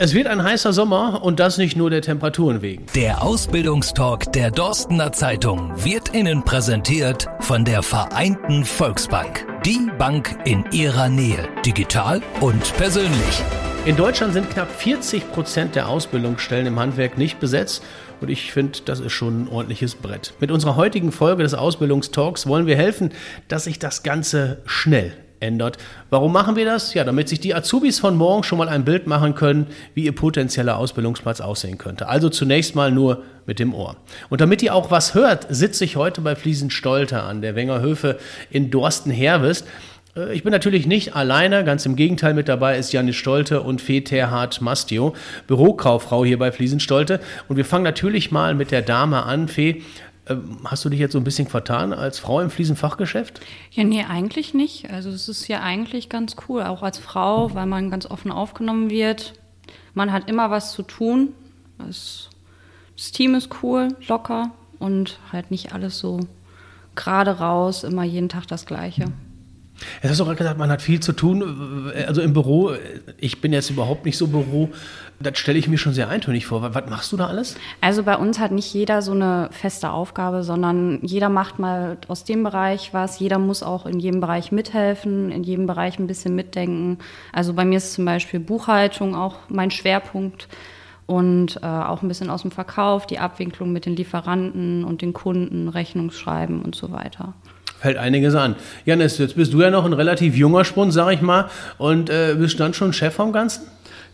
Es wird ein heißer Sommer und das nicht nur der Temperaturen wegen. Der Ausbildungstalk der Dorstener Zeitung wird Ihnen präsentiert von der Vereinten Volksbank. Die Bank in Ihrer Nähe, digital und persönlich. In Deutschland sind knapp 40 Prozent der Ausbildungsstellen im Handwerk nicht besetzt. Und ich finde, das ist schon ein ordentliches Brett. Mit unserer heutigen Folge des Ausbildungstalks wollen wir helfen, dass sich das Ganze schnell ändert. Warum machen wir das? Ja, damit sich die Azubis von morgen schon mal ein Bild machen können, wie ihr potenzieller Ausbildungsplatz aussehen könnte. Also zunächst mal nur mit dem Ohr. Und damit ihr auch was hört, sitze ich heute bei Fliesen Stolter an der Wenger Höfe in Dorsten-Herwest. Äh, ich bin natürlich nicht alleine, ganz im Gegenteil mit dabei ist Janis Stolte und Fee Terhard Mastio, Bürokauffrau hier bei Fliesenstolte. Und wir fangen natürlich mal mit der Dame an. Fee, hast du dich jetzt so ein bisschen vertan als Frau im Fliesenfachgeschäft? Ja, nee, eigentlich nicht. Also es ist ja eigentlich ganz cool, auch als Frau, weil man ganz offen aufgenommen wird. Man hat immer was zu tun. Das, das Team ist cool, locker und halt nicht alles so gerade raus, immer jeden Tag das Gleiche. Jetzt hast du gerade gesagt, man hat viel zu tun. Also im Büro, ich bin jetzt überhaupt nicht so Büro. Das stelle ich mir schon sehr eintönig vor. Was machst du da alles? Also bei uns hat nicht jeder so eine feste Aufgabe, sondern jeder macht mal aus dem Bereich was. Jeder muss auch in jedem Bereich mithelfen, in jedem Bereich ein bisschen mitdenken. Also bei mir ist zum Beispiel Buchhaltung auch mein Schwerpunkt und äh, auch ein bisschen aus dem Verkauf, die Abwicklung mit den Lieferanten und den Kunden, Rechnungsschreiben und so weiter fällt einiges an. Janis, jetzt bist du ja noch ein relativ junger Spund, sag ich mal, und äh, bist dann schon Chef vom Ganzen?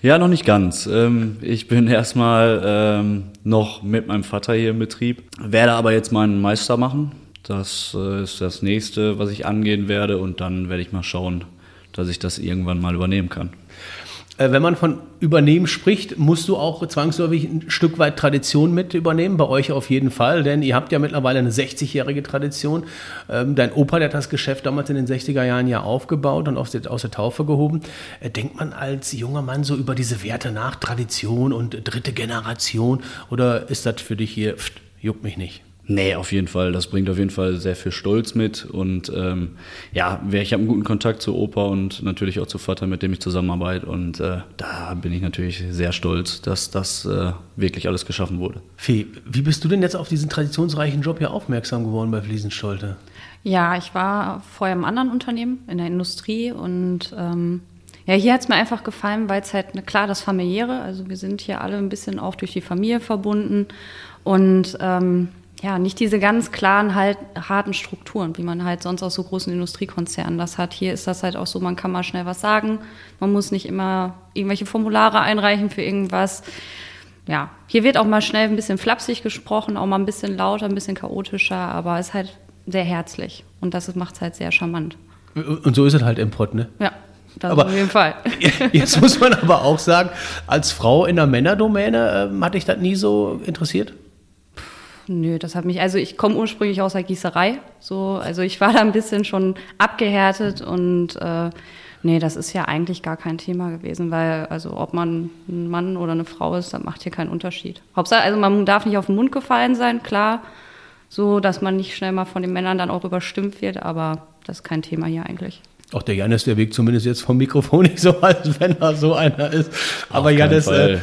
Ja, noch nicht ganz. Ähm, ich bin erstmal ähm, noch mit meinem Vater hier im Betrieb, werde aber jetzt meinen Meister machen. Das äh, ist das nächste, was ich angehen werde und dann werde ich mal schauen, dass ich das irgendwann mal übernehmen kann. Äh, wenn man von Übernehmen spricht, musst du auch zwangsläufig ein Stück weit Tradition mit übernehmen, bei euch auf jeden Fall, denn ihr habt ja mittlerweile eine 60-jährige Tradition. Ähm, dein Opa, der hat das Geschäft damals in den 60er Jahren ja aufgebaut und aus der, Taufe gehoben. Äh, denkt man als junger Mann so über diese Werte nach, Tradition und dritte Generation, oder ist das für dich hier, pft, juckt mich nicht? Nee, auf jeden Fall. Das bringt auf jeden Fall sehr viel Stolz mit. Und ähm, ja, ich habe einen guten Kontakt zu Opa und natürlich auch zu Vater, mit dem ich zusammenarbeite. Und äh, da bin ich natürlich sehr stolz, dass das äh, wirklich alles geschaffen wurde. Fee, wie bist du denn jetzt auf diesen traditionsreichen Job hier aufmerksam geworden bei Fliesenstolte? Ja, ich war vorher im anderen Unternehmen, in der Industrie und ähm, ja, hier hat es mir einfach gefallen, weil es halt, ne, klar, das familiäre, also wir sind hier alle ein bisschen auch durch die Familie verbunden und ähm, ja, nicht diese ganz klaren, halt, harten Strukturen, wie man halt sonst aus so großen Industriekonzernen das hat. Hier ist das halt auch so, man kann mal schnell was sagen. Man muss nicht immer irgendwelche Formulare einreichen für irgendwas. Ja, hier wird auch mal schnell ein bisschen flapsig gesprochen, auch mal ein bisschen lauter, ein bisschen chaotischer, aber es ist halt sehr herzlich. Und das macht es halt sehr charmant. Und so ist es halt im Pott, ne? Ja. Das aber auf jeden Fall. jetzt muss man aber auch sagen, als Frau in der Männerdomäne äh, hat dich das nie so interessiert? Nö, das hat mich, also ich komme ursprünglich aus der Gießerei, so, also ich war da ein bisschen schon abgehärtet und äh, nee, das ist ja eigentlich gar kein Thema gewesen, weil, also ob man ein Mann oder eine Frau ist, das macht hier keinen Unterschied. Hauptsache, also man darf nicht auf den Mund gefallen sein, klar, so, dass man nicht schnell mal von den Männern dann auch überstimmt wird, aber das ist kein Thema hier eigentlich. Auch der Janis, der wirkt zumindest jetzt vom Mikrofon nicht so, als wenn er so einer ist. Aber Janis, äh,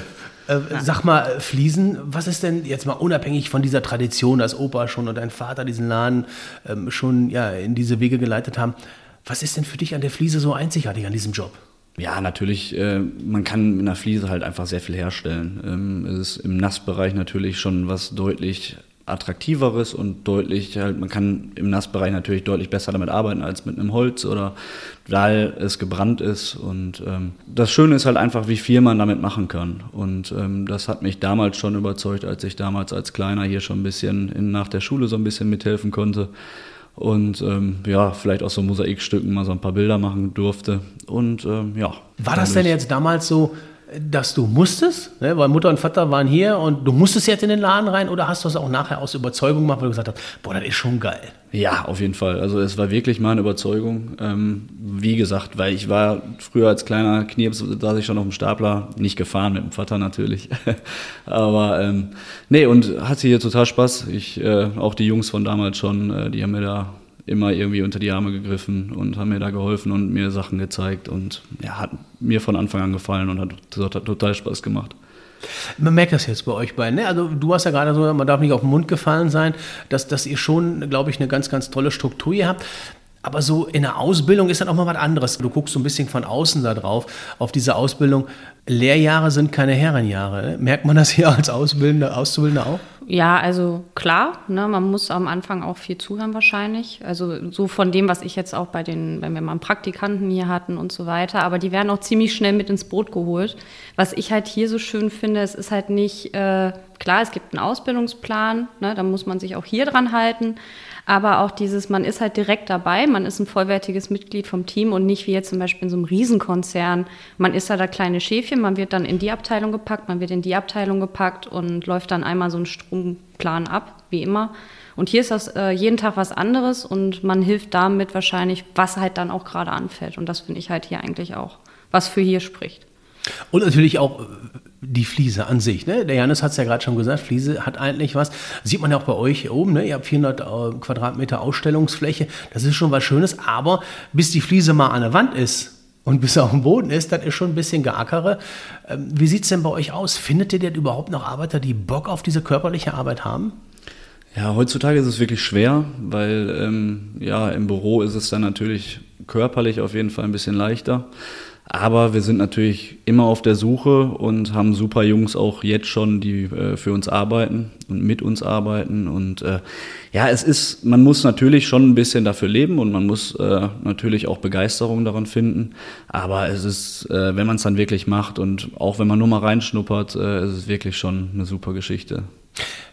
äh, sag mal, Fliesen, was ist denn jetzt mal unabhängig von dieser Tradition, dass Opa schon und dein Vater diesen Laden ähm, schon ja, in diese Wege geleitet haben, was ist denn für dich an der Fliese so einzigartig an diesem Job? Ja, natürlich, äh, man kann mit einer Fliese halt einfach sehr viel herstellen. Ähm, es ist im Nassbereich natürlich schon was deutlich attraktiveres und deutlich halt, man kann im Nassbereich natürlich deutlich besser damit arbeiten als mit einem Holz oder weil es gebrannt ist. Und ähm, das Schöne ist halt einfach, wie viel man damit machen kann. Und ähm, das hat mich damals schon überzeugt, als ich damals als Kleiner hier schon ein bisschen in, nach der Schule so ein bisschen mithelfen konnte. Und ähm, ja, vielleicht auch so Mosaikstücken mal so ein paar Bilder machen durfte. Und ähm, ja. War das denn jetzt damals so, dass du musstest, ne? weil Mutter und Vater waren hier und du musstest jetzt in den Laden rein oder hast du es auch nachher aus Überzeugung gemacht, weil du gesagt hast, boah, das ist schon geil? Ja, auf jeden Fall. Also es war wirklich meine Überzeugung. Ähm, wie gesagt, weil ich war früher als kleiner Knirps, saß ich schon auf dem Stapler, nicht gefahren mit dem Vater natürlich. Aber ähm, nee, und hatte hier total Spaß. Ich, äh, auch die Jungs von damals schon, äh, die haben mir da immer irgendwie unter die Arme gegriffen und haben mir da geholfen und mir Sachen gezeigt und ja, hat mir von Anfang an gefallen und hat, total Spaß gemacht. Man merkt das jetzt bei euch beiden. Ne? Also du hast ja gerade so, man darf nicht auf den Mund gefallen sein, dass, dass ihr schon, glaube ich, eine ganz, ganz tolle Struktur hier habt. Aber so in der Ausbildung ist dann auch mal was anderes. Du guckst so ein bisschen von außen da drauf, auf diese Ausbildung. Lehrjahre sind keine Herrenjahre. Merkt man das hier als Ausbildender, Auszubildender auch? Ja, also klar, ne, man muss am Anfang auch viel zuhören wahrscheinlich. Also so von dem, was ich jetzt auch bei den, wenn wir mal einen Praktikanten hier hatten und so weiter. Aber die werden auch ziemlich schnell mit ins Boot geholt. Was ich halt hier so schön finde, es ist halt nicht, äh, klar, es gibt einen Ausbildungsplan, ne, da muss man sich auch hier dran halten aber auch dieses, man ist halt direkt dabei, man ist ein vollwertiges Mitglied vom Team und nicht wie jetzt zum Beispiel in so einem Riesenkonzern. Man ist da da kleine Schäfchen, man wird dann in die Abteilung gepackt, man wird in die Abteilung gepackt und läuft dann einmal so einen Stromplan ab, wie immer. Und hier ist das äh, jeden Tag was anderes und man hilft damit wahrscheinlich, was halt dann auch gerade anfällt. Und das finde ich halt hier eigentlich auch, was für hier spricht. Und natürlich auch die Fliese an sich. Ne? Der Janis hat es ja gerade schon gesagt, Fliese hat eigentlich was. Sieht man ja auch bei euch hier oben. Ne? Ihr habt 400 äh, Quadratmeter Ausstellungsfläche. Das ist schon was Schönes. Aber bis die Fliese mal an der Wand ist und bis er auf dem Boden ist, das ist schon ein bisschen geackere. Ähm, wie sieht es denn bei euch aus? Findet ihr denn überhaupt noch Arbeiter, die Bock auf diese körperliche Arbeit haben? Ja, heutzutage ist es wirklich schwer, weil ähm, ja, im Büro ist es dann natürlich körperlich auf jeden Fall ein bisschen leichter. Aber wir sind natürlich immer auf der Suche und haben super Jungs auch jetzt schon, die äh, für uns arbeiten und mit uns arbeiten. Und äh, ja, es ist, man muss natürlich schon ein bisschen dafür leben und man muss äh, natürlich auch Begeisterung daran finden. Aber es ist, äh, wenn man es dann wirklich macht und auch wenn man nur mal reinschnuppert, äh, ist es wirklich schon eine super Geschichte.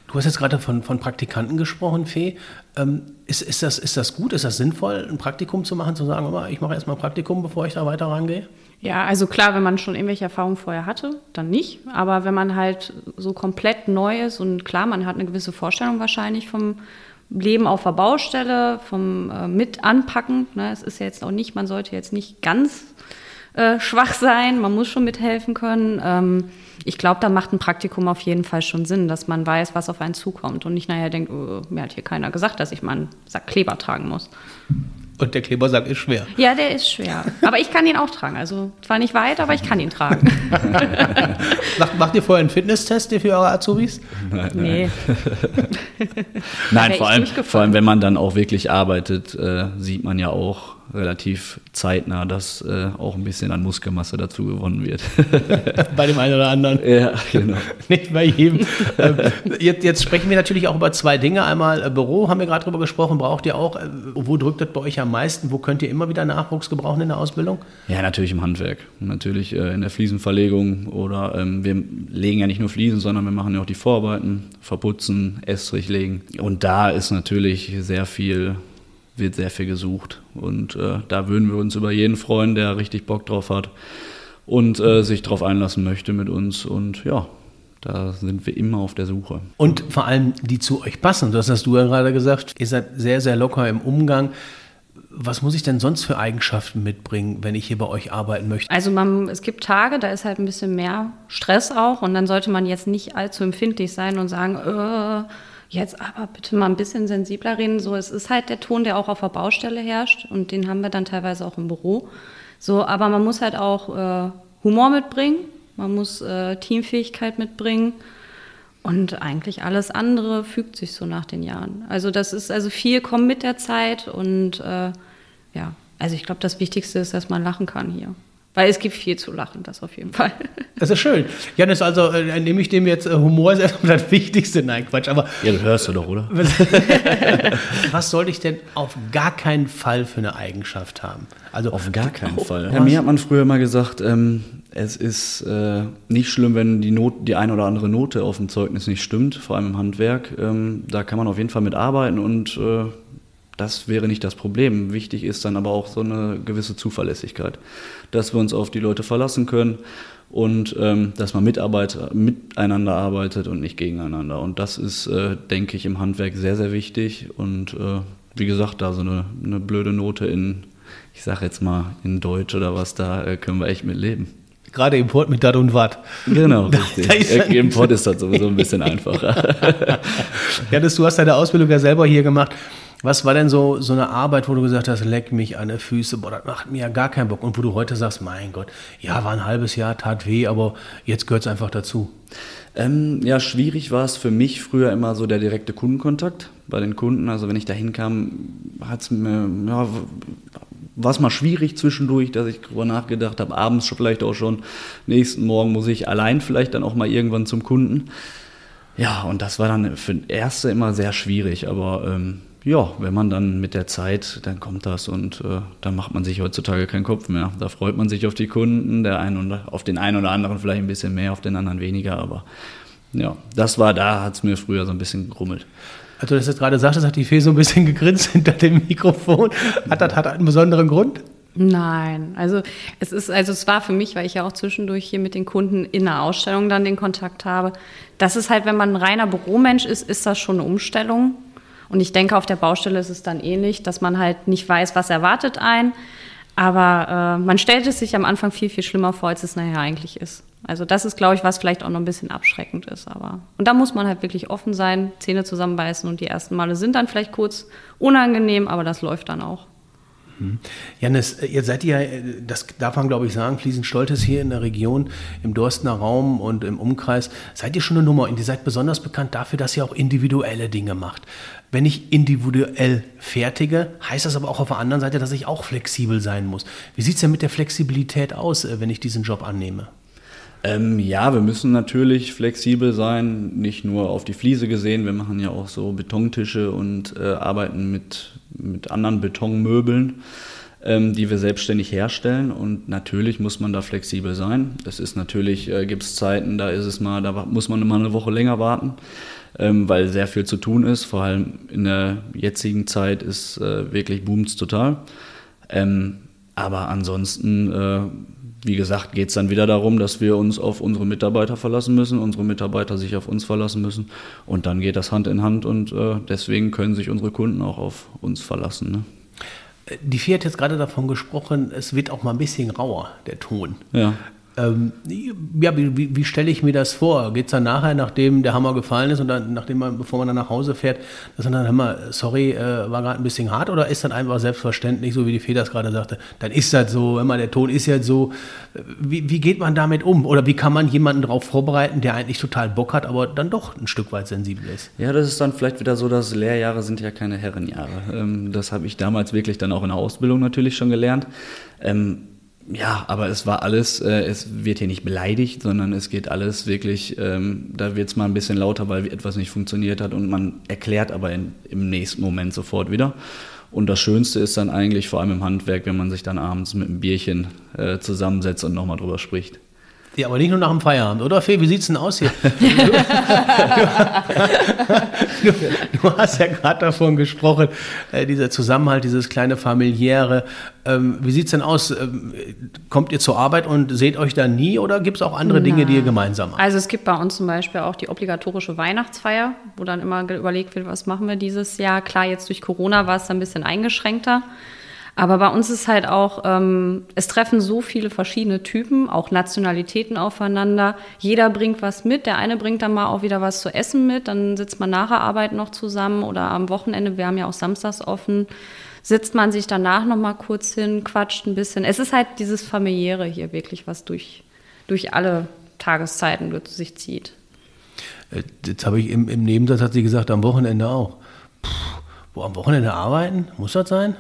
Du hast jetzt gerade von, von Praktikanten gesprochen, Fee. Ähm, ist, ist, das, ist das gut, ist das sinnvoll, ein Praktikum zu machen, zu sagen, ich mache erstmal ein Praktikum, bevor ich da weiter rangehe? Ja, also klar, wenn man schon irgendwelche Erfahrungen vorher hatte, dann nicht. Aber wenn man halt so komplett neu ist und klar, man hat eine gewisse Vorstellung wahrscheinlich vom Leben auf der Baustelle, vom äh, Mitanpacken. Ne? Es ist ja jetzt auch nicht, man sollte jetzt nicht ganz äh, schwach sein, man muss schon mithelfen können. Ähm, ich glaube, da macht ein Praktikum auf jeden Fall schon Sinn, dass man weiß, was auf einen zukommt und nicht nachher denkt, oh, mir hat hier keiner gesagt, dass ich mal einen Sack Kleber tragen muss. Und der Klebersack ist schwer. Ja, der ist schwer. Aber ich kann ihn auch tragen. Also zwar nicht weit, aber ich kann ihn tragen. macht, macht ihr vorher einen Fitnesstest für eure Azubis? Nein, nee. nein, vor allem, vor allem, wenn man dann auch wirklich arbeitet, äh, sieht man ja auch, relativ zeitnah, dass äh, auch ein bisschen an Muskelmasse dazu gewonnen wird. bei dem einen oder anderen. Ja, genau. Nicht bei jedem. Ähm, jetzt, jetzt, sprechen wir natürlich auch über zwei Dinge. Einmal äh, Büro, haben wir gerade drüber gesprochen, braucht ihr auch. Äh, wo drückt das bei euch am meisten? Wo könnt ihr immer wieder Nachwuchs gebrauchen in der Ausbildung? Ja, natürlich im Handwerk. Natürlich äh, in der Fliesenverlegung oder ähm, wir legen ja nicht nur Fliesen, sondern wir machen ja auch die Vorarbeiten, verputzen, Estrich legen. Und da ist natürlich sehr viel wird sehr viel gesucht. Und äh, da würden wir uns über jeden freuen, der richtig Bock drauf hat und äh, sich drauf einlassen möchte mit uns. Und ja, da sind wir immer auf der Suche. Und vor allem, die zu euch passen. Das hast du ja gerade gesagt. Ihr seid sehr, sehr locker im Umgang. Was muss ich denn sonst für Eigenschaften mitbringen, wenn ich hier bei euch arbeiten möchte? Also man, es gibt Tage, da ist halt ein bisschen mehr Stress auch und dann sollte man jetzt nicht allzu empfindlich sein und sagen, äh, Jetzt aber bitte mal ein bisschen sensibler reden. So, es ist halt der Ton, der auch auf der Baustelle herrscht und den haben wir dann teilweise auch im Büro. So, aber man muss halt auch äh, Humor mitbringen, man muss äh, Teamfähigkeit mitbringen und eigentlich alles andere fügt sich so nach den Jahren. Also das ist also viel kommt mit der Zeit und äh, ja, also ich glaube, das Wichtigste ist, dass man lachen kann hier. Weil es gibt viel zu lachen, das auf jeden Fall. Das ist schön. Janis, also äh, nehme ich dem jetzt äh, Humor ist erstmal das Wichtigste. Nein, Quatsch. Aber ja, das hörst du doch, oder? was sollte ich denn auf gar keinen Fall für eine Eigenschaft haben? Also auf gar keinen Fall. Ja, mir hat man früher mal gesagt, ähm, es ist äh, nicht schlimm, wenn die, Not, die eine oder andere Note auf dem Zeugnis nicht stimmt, vor allem im Handwerk. Ähm, da kann man auf jeden Fall mit arbeiten und äh, das wäre nicht das Problem. Wichtig ist dann aber auch so eine gewisse Zuverlässigkeit, dass wir uns auf die Leute verlassen können und ähm, dass man miteinander arbeitet und nicht gegeneinander. Und das ist, äh, denke ich, im Handwerk sehr, sehr wichtig. Und äh, wie gesagt, da so eine, eine blöde Note in, ich sage jetzt mal in Deutsch oder was, da äh, können wir echt mit leben. Gerade Import mit Dat und Watt. Genau, richtig. Da Import ist das sowieso ein bisschen einfacher. ja, das, du hast deine Ausbildung ja selber hier gemacht. Was war denn so, so eine Arbeit, wo du gesagt hast, leck mich an die Füße, boah, das macht mir ja gar keinen Bock. Und wo du heute sagst, mein Gott, ja, war ein halbes Jahr, tat weh, aber jetzt gehört es einfach dazu. Ähm, ja, schwierig war es für mich früher immer so der direkte Kundenkontakt bei den Kunden. Also wenn ich da hinkam, hat es mir, ja, war es mal schwierig zwischendurch, dass ich darüber nachgedacht habe, abends vielleicht auch schon, nächsten Morgen muss ich allein vielleicht dann auch mal irgendwann zum Kunden. Ja, und das war dann für den Erste immer sehr schwierig, aber ähm, ja, wenn man dann mit der Zeit, dann kommt das und äh, dann macht man sich heutzutage keinen Kopf mehr. Da freut man sich auf die Kunden, der einen und, auf den einen oder anderen vielleicht ein bisschen mehr, auf den anderen weniger, aber ja, das war da, hat es mir früher so ein bisschen gegrummelt. Also, du das jetzt gerade sagtest, hat die Fee so ein bisschen gegrinst hinter dem Mikrofon. Hat das hat einen besonderen Grund? Nein, also es ist, also es war für mich, weil ich ja auch zwischendurch hier mit den Kunden in der Ausstellung dann den Kontakt habe. Das ist halt, wenn man ein reiner Büromensch ist, ist das schon eine Umstellung. Und ich denke, auf der Baustelle ist es dann ähnlich, dass man halt nicht weiß, was erwartet einen. Aber äh, man stellt es sich am Anfang viel, viel schlimmer vor, als es nachher eigentlich ist. Also das ist, glaube ich, was vielleicht auch noch ein bisschen abschreckend ist. Aber und da muss man halt wirklich offen sein, Zähne zusammenbeißen und die ersten Male sind dann vielleicht kurz unangenehm, aber das läuft dann auch. Mhm. Janis, ihr seid ja, das darf man glaube ich sagen, fließend stolz hier in der Region, im Dorstener Raum und im Umkreis. Seid ihr schon eine Nummer und ihr seid besonders bekannt dafür, dass ihr auch individuelle Dinge macht. Wenn ich individuell fertige, heißt das aber auch auf der anderen Seite, dass ich auch flexibel sein muss. Wie sieht es denn mit der Flexibilität aus, äh, wenn ich diesen Job annehme? Ähm, ja, wir müssen natürlich flexibel sein, nicht nur auf die Fliese gesehen. Wir machen ja auch so Betontische und äh, arbeiten mit, mit anderen Betonmöbeln, ähm, die wir selbstständig herstellen. Und natürlich muss man da flexibel sein. Es ist natürlich, äh, gibt es Zeiten, da ist es mal, da muss man immer eine Woche länger warten, ähm, weil sehr viel zu tun ist. Vor allem in der jetzigen Zeit ist äh, wirklich boomt total. Ähm, aber ansonsten äh, wie gesagt, geht es dann wieder darum, dass wir uns auf unsere Mitarbeiter verlassen müssen, unsere Mitarbeiter sich auf uns verlassen müssen. Und dann geht das Hand in Hand und äh, deswegen können sich unsere Kunden auch auf uns verlassen. Ne? Die Vier hat jetzt gerade davon gesprochen, es wird auch mal ein bisschen rauer, der Ton. Ja. Ähm, ja, wie, wie, wie stelle ich mir das vor? Geht es dann nachher, nachdem der Hammer gefallen ist und dann, nachdem man, bevor man dann nach Hause fährt, dass man dann immer, sorry, äh, war gerade ein bisschen hart oder ist dann einfach selbstverständlich, so wie die Fee das gerade sagte, dann ist das so, immer der Ton ist jetzt so. Wie, wie geht man damit um? Oder wie kann man jemanden darauf vorbereiten, der eigentlich total Bock hat, aber dann doch ein Stück weit sensibel ist? Ja, das ist dann vielleicht wieder so, dass Lehrjahre sind ja keine Herrenjahre. Ähm, das habe ich damals wirklich dann auch in der Ausbildung natürlich schon gelernt. Ähm, ja, aber es war alles, äh, es wird hier nicht beleidigt, sondern es geht alles wirklich, ähm, da wird es mal ein bisschen lauter, weil etwas nicht funktioniert hat und man erklärt aber in, im nächsten Moment sofort wieder. Und das Schönste ist dann eigentlich, vor allem im Handwerk, wenn man sich dann abends mit einem Bierchen äh, zusammensetzt und nochmal drüber spricht. Ja, aber nicht nur nach dem Feierabend, oder Fee? Wie sieht es denn aus hier? du, du, hast ja gerade davon gesprochen, äh, dieser Zusammenhalt, dieses kleine familiäre. Ähm, wie sieht es denn aus? Ähm, kommt ihr zur Arbeit und seht euch da nie oder gibt es auch andere Dinge, die ihr gemeinsam macht? Also es gibt bei uns zum Beispiel auch die obligatorische Weihnachtsfeier, wo dann immer überlegt wird, was machen wir dieses Jahr. Klar, jetzt durch Corona war es ein bisschen eingeschränkter. Aber bei uns ist halt auch, ähm, es treffen so viele verschiedene Typen, auch Nationalitäten aufeinander. Jeder bringt was mit. Der eine bringt dann mal auch wieder was zu essen mit. Dann sitzt man nach der Arbeit noch zusammen oder am Wochenende, wir haben ja auch samstags offen, sitzt man sich danach noch mal kurz hin, quatscht ein bisschen. Es ist halt dieses familiäre hier wirklich, was durch, durch alle Tageszeiten sich zieht. Äh, jetzt habe ich im, im Nebensatz hat sie gesagt, am Wochenende auch. Puh, wo am Wochenende arbeiten? Muss das sein?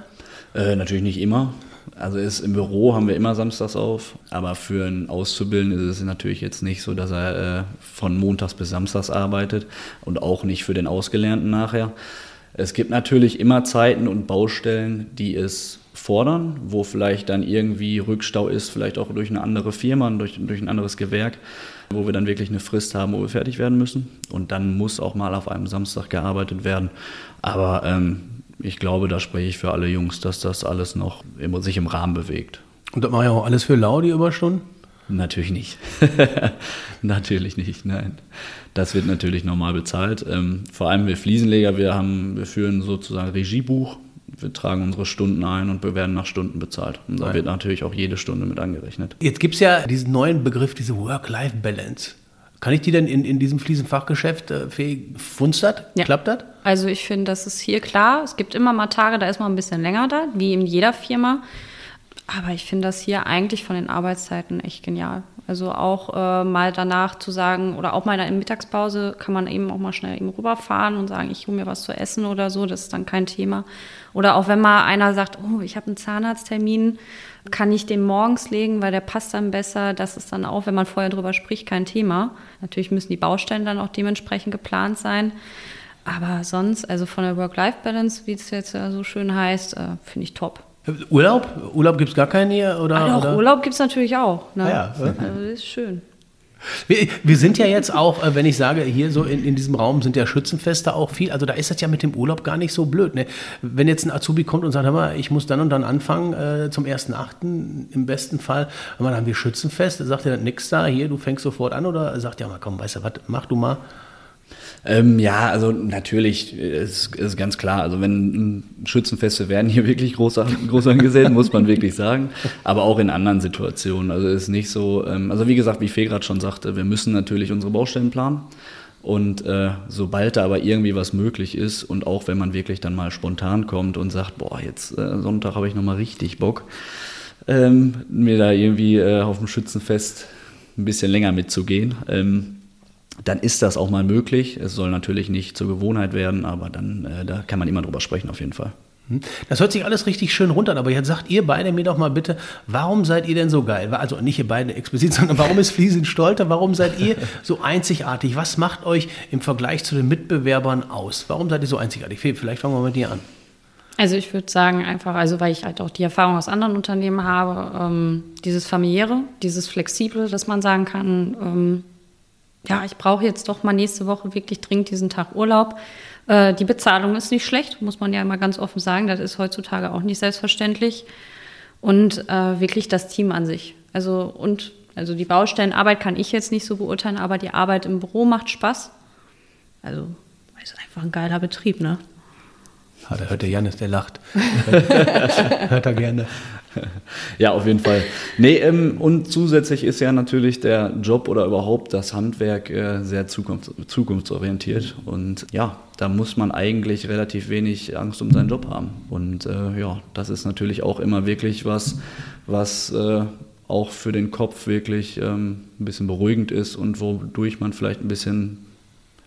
Äh, natürlich nicht immer. Also ist, im Büro haben wir immer samstags auf, aber für einen Auszubildenden ist es natürlich jetzt nicht so, dass er äh, von montags bis samstags arbeitet und auch nicht für den Ausgelernten nachher. Es gibt natürlich immer Zeiten und Baustellen, die es fordern, wo vielleicht dann irgendwie Rückstau ist, vielleicht auch durch eine andere Firma, durch, durch ein anderes Gewerk, wo wir dann wirklich eine Frist haben, wo wir fertig werden müssen. Und dann muss auch mal auf einem Samstag gearbeitet werden. Aber ähm, ich glaube, da spreche ich für alle Jungs, dass das alles noch immer sich im Rahmen bewegt. Und das mache ich auch alles für lau, die Überstunden? Natürlich nicht. natürlich nicht, nein. Das wird natürlich normal bezahlt. Ähm, vor allem wir Fliesenleger, wir, haben, wir führen sozusagen Regiebuch. Wir tragen unsere Stunden ein und wir werden nach Stunden bezahlt. Und da nein. wird natürlich auch jede Stunde mit angerechnet. Jetzt gibt es ja diesen neuen Begriff, diese Work-Life-Balance. Kann ich die denn in, in diesem Fliesenfachgeschäft äh, funzt das? Ja. Klappt das? Also ich finde, das ist hier klar. Es gibt immer mal Tage, da ist man ein bisschen länger da, wie in jeder Firma. Aber ich finde das hier eigentlich von den Arbeitszeiten echt genial. Also auch äh, mal danach zu sagen, oder auch mal in der Mittagspause kann man eben auch mal schnell eben rüberfahren und sagen, ich hole mir was zu essen oder so, das ist dann kein Thema. Oder auch wenn mal einer sagt, oh, ich habe einen Zahnarzttermin, kann ich den morgens legen, weil der passt dann besser. Das ist dann auch, wenn man vorher drüber spricht, kein Thema. Natürlich müssen die Baustellen dann auch dementsprechend geplant sein. Aber sonst, also von der Work-Life-Balance, wie es jetzt so schön heißt, äh, finde ich top. Urlaub? Urlaub gibt es gar keinen hier? Oder, Ah, doch, oder? Urlaub gibt es natürlich auch. Ne? Ah ja. Also das ist schön. Wir, wir sind ja jetzt auch, äh, wenn ich sage, hier so in, in diesem Raum sind ja Schützenfeste auch viel. Also da ist das ja mit dem Urlaub gar nicht so blöd. Ne? Wenn jetzt ein Azubi kommt und sagt, hör mal, ich muss dann und dann anfangen äh, zum 1.8. im besten Fall, hör mal, dann haben wir Schützenfest, sagt er dann nix da, hier, du fängst sofort an oder sagt ja mal, komm, weißt du was, mach du mal. Ähm, ja, also natürlich ist, ist ganz klar. Also wenn Schützenfeste werden hier wirklich groß, groß angesehen, muss man wirklich sagen. Aber auch in anderen Situationen. Also ist nicht so. Ähm, also wie gesagt, wie Fee gerade schon sagte, wir müssen natürlich unsere Baustellen planen. Und äh, sobald da aber irgendwie was möglich ist und auch wenn man wirklich dann mal spontan kommt und sagt, boah, jetzt äh, Sonntag habe ich noch mal richtig Bock, ähm, mir da irgendwie äh, auf dem Schützenfest ein bisschen länger mitzugehen. Ähm, dann ist das auch mal möglich. Es soll natürlich nicht zur Gewohnheit werden, aber dann äh, da kann man immer drüber sprechen auf jeden Fall. Hm? Das hört sich alles richtig schön runter, an, aber jetzt sagt ihr beide mir doch mal bitte, warum seid ihr denn so geil? Also nicht ihr beide explizit, sondern warum ist Fliesen Stolter? Warum seid ihr so einzigartig? Was macht euch im Vergleich zu den Mitbewerbern aus? Warum seid ihr so einzigartig? Vielleicht fangen wir mit dir an. Also ich würde sagen einfach, also weil ich halt auch die Erfahrung aus anderen Unternehmen habe, ähm, dieses familiäre, dieses flexible, dass man sagen kann, ähm, ja, ich brauche jetzt doch mal nächste Woche wirklich dringend diesen Tag Urlaub. Äh, die Bezahlung ist nicht schlecht, muss man ja mal ganz offen sagen. Das ist heutzutage auch nicht selbstverständlich. Und äh, wirklich das Team an sich. Also und also die Baustellenarbeit kann ich jetzt nicht so beurteilen, aber die Arbeit im Büro macht Spaß. Also ist einfach ein geiler Betrieb, ne? Ah, da hört der Janis, der lacht. hört er gerne. Ja, auf jeden Fall. Nee, ähm, und zusätzlich ist ja natürlich der Job oder überhaupt das Handwerk äh, sehr zukunfts zukunftsorientiert. Und ja, da muss man eigentlich relativ wenig Angst um seinen Job haben. Und äh, ja, das ist natürlich auch immer wirklich was, was äh, auch für den Kopf wirklich ähm, ein bisschen beruhigend ist und wodurch man vielleicht ein bisschen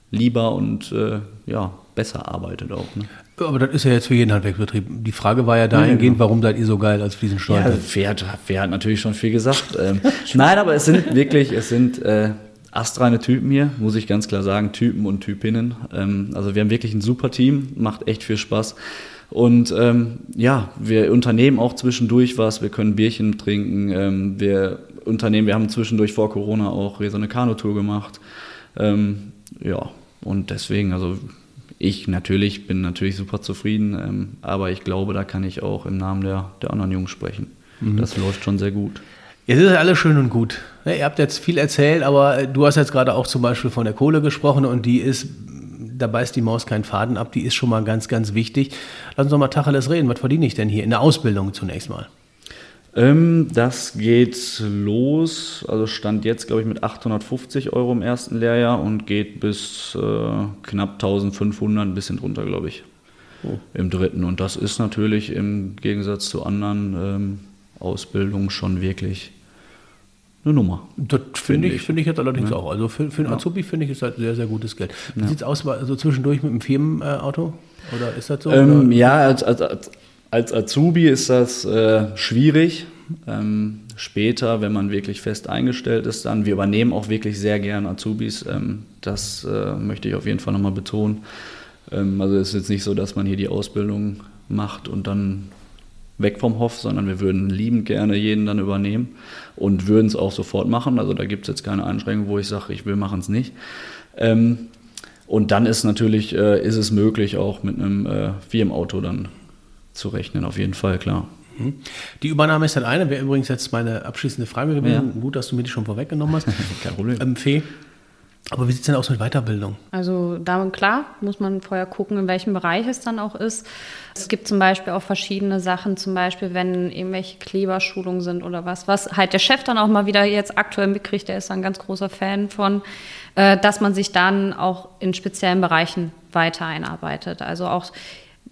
lieber und äh, ja, besser arbeitet auch. Ne? Aber das ist ja jetzt für jeden Handwerksbetrieb. Die Frage war ja dahingehend, warum seid ihr so geil als Fliesenstolter? Ja, Fair, hat- Fair hat natürlich schon viel gesagt. ähm, nein, aber es sind wirklich, es sind äh, astreine Typen hier, muss ich ganz klar sagen, Typen und Typinnen. Ähm, also wir haben wirklich ein super Team, macht echt viel Spaß. Und ähm, ja, wir unternehmen auch zwischendurch was, wir können Bierchen trinken, ähm, wir unternehmen, wir haben zwischendurch vor Corona auch hier so eine Kanutour gemacht. Ähm, ja, und deswegen, also ich natürlich bin natürlich super zufrieden, ähm, aber ich glaube, da kann ich auch im Namen der, der anderen Jungs sprechen. Das läuft schon sehr gut. Jetzt ist alles schön und gut. Ja, ihr habt jetzt viel erzählt, aber äh, du hast jetzt gerade auch zum Beispiel von der Kohle gesprochen und die ist, da beißt die Maus keinen Faden ab, die ist schon mal ganz, ganz wichtig. Lass uns doch mal Tacheles reden. Was verdiene ich denn hier in der Ausbildung zunächst mal? Ähm, das geht los, also stand jetzt, glaube ich, mit 850 Euro im ersten Lehrjahr und geht bis äh, knapp 1500, ein bisschen drunter, glaube ich, im dritten. Und das ist natürlich im Gegensatz zu anderen ähm, Ausbildungen schon wirklich eine Nummer. Das finde Finde ich, finde ich jetzt allerdings auch. Also für, für einen Azubi finde ich, ist das sehr, sehr gutes Geld. Wie sieht es aus, so zwischendurch mit dem Firmenauto? Oder ist das so? Ähm, ja, als, als, als, als Azubi ist das äh, schwierig. Ähm, später, wenn man wirklich fest eingestellt ist, dann, wir übernehmen auch wirklich sehr gern Azubis. Ähm, das äh, möchte ich auf jeden Fall nochmal betonen. Ähm, also es ist jetzt nicht so, dass man hier die Ausbildung macht und dann weg vom Hof, sondern wir würden liebend gerne jeden dann übernehmen und würden es auch sofort machen. Also da gibt es jetzt keine Einschränkung, wo ich sage, ich will machen es nicht. Ähm, und dann ist natürlich, äh, ist es möglich, auch mit einem äh, Firmenauto dann zu rechnen, auf jeden Fall, klar. Die Übernahme ist das eine, wäre übrigens jetzt meine abschließende Frage gewesen. Ja. Gut, dass du mir die schon vorweggenommen hast. Kein Problem. ähm, Fee, aber wie sieht es denn aus mit Weiterbildung? Also da klar muss man vorher gucken, in welchem Bereich es dann auch ist. Es gibt zum Beispiel auch verschiedene Sachen, zum Beispiel wenn irgendwelche Kleberschulungen sind oder was, was halt der Chef dann auch mal wieder jetzt aktuell mitkriegt, der ist da ein ganz großer Fan von. äh, dass man sich dann auch in speziellen Bereichen weiter einarbeitet. Also auch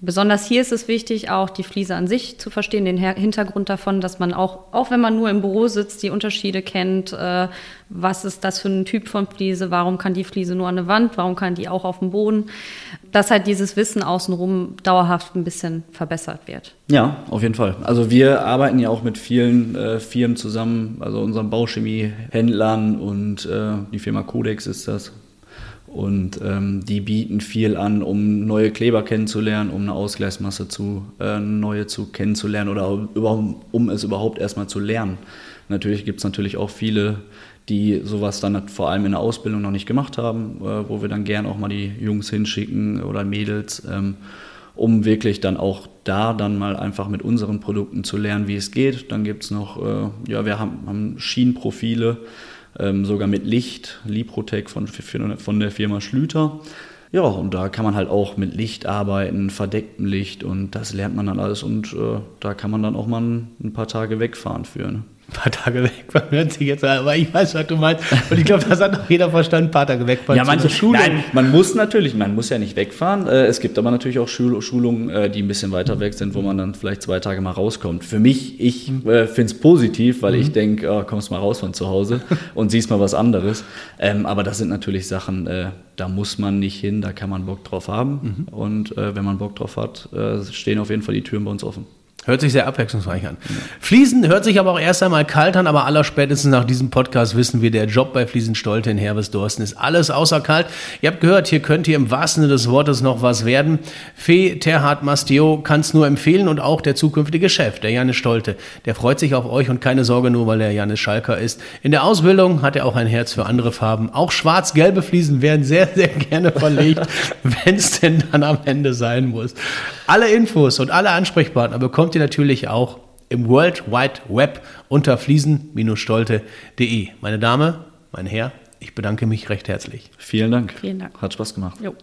Besonders hier ist es wichtig, auch die Fliese an sich zu verstehen, den Hintergrund davon, dass man auch, auch wenn man nur im Büro sitzt, die Unterschiede kennt. Äh, was ist das für ein Typ von Fliese? Warum kann die Fliese nur an der Wand? Warum kann die auch auf dem Boden? Dass halt dieses Wissen außenrum dauerhaft ein bisschen verbessert wird. Ja, auf jeden Fall. Also wir arbeiten ja auch mit vielen äh, Firmen zusammen, also unseren Bauchemie-Händlern und äh, die Firma Codex ist das, und ähm, die bieten viel an, um neue Kleber kennenzulernen, um eine Ausgleichsmasse zu äh, neue zu kennenzulernen oder überhaupt, um es überhaupt erstmal zu lernen. Natürlich gibt es natürlich auch viele, die sowas dann vor allem in der Ausbildung noch nicht gemacht haben, äh, wo wir dann gern auch mal die Jungs hinschicken oder Mädels, ähm, um wirklich dann auch da dann mal einfach mit unseren Produkten zu lernen, wie es geht. Dann gibt es noch, äh, ja, wir haben, haben Schienenprofile ähm, sogar mit Licht, Liprotec von, von der Firma Schlüter. Ja, und da kann man halt auch mit Licht arbeiten, verdecktem Licht und das lernt man dann alles und äh, da kann man dann auch mal ein, paar Tage wegfahren für. Ne? Ein paar Tage hört sich jetzt aber ich weiß, was du meinst. Und ich glaube, das hat auch jeder verstanden, ein paar Tage wegfahren. Ja, manche Schulung. Nein, man muss natürlich, man muss ja nicht wegfahren. Äh, es gibt aber natürlich auch Schulungen, äh, die ein bisschen weiter weg sind, wo man dann vielleicht zwei Tage mal rauskommt. Für mich, ich äh, finde es positiv, weil mhm. ich denke, oh, kommst mal raus von zu Hause und siehst mal was anderes. Ähm, aber das sind natürlich Sachen, da muss man nicht hin, da kann man Bock drauf haben. Mhm. Und wenn man Bock drauf hat, stehen auf jeden Fall die Türen bei uns offen. Hört sich sehr abwechslungsreich an. Fließen hört sich aber auch erst einmal kalt an, aber allerspätestens nach diesem Podcast wissen wir, der Job bei Fliesen Stolte in Herwes-Dorsten ist alles außer kalt. Ihr habt gehört, hier könnt ihr im wahrsten Sinne des Wortes noch was werden. Fee Terhard Mastio kann es nur empfehlen und auch der zukünftige Chef, der Janis Stolte. Der freut sich auf euch und keine Sorge nur, weil er Janis Schalker ist. In der Ausbildung hat er auch ein Herz für andere Farben. Auch schwarz-gelbe Fliesen werden sehr, sehr gerne verlegt, wenn es denn dann am Ende sein muss. Alle Infos und alle Ansprechpartner bekommt ihr natürlich auch im World Wide Web unter fliesen-stolte.de. Meine Dame, mein Herr, ich bedanke mich recht herzlich. Vielen Dank. Vielen Dank. Hat Spaß gemacht. Jo.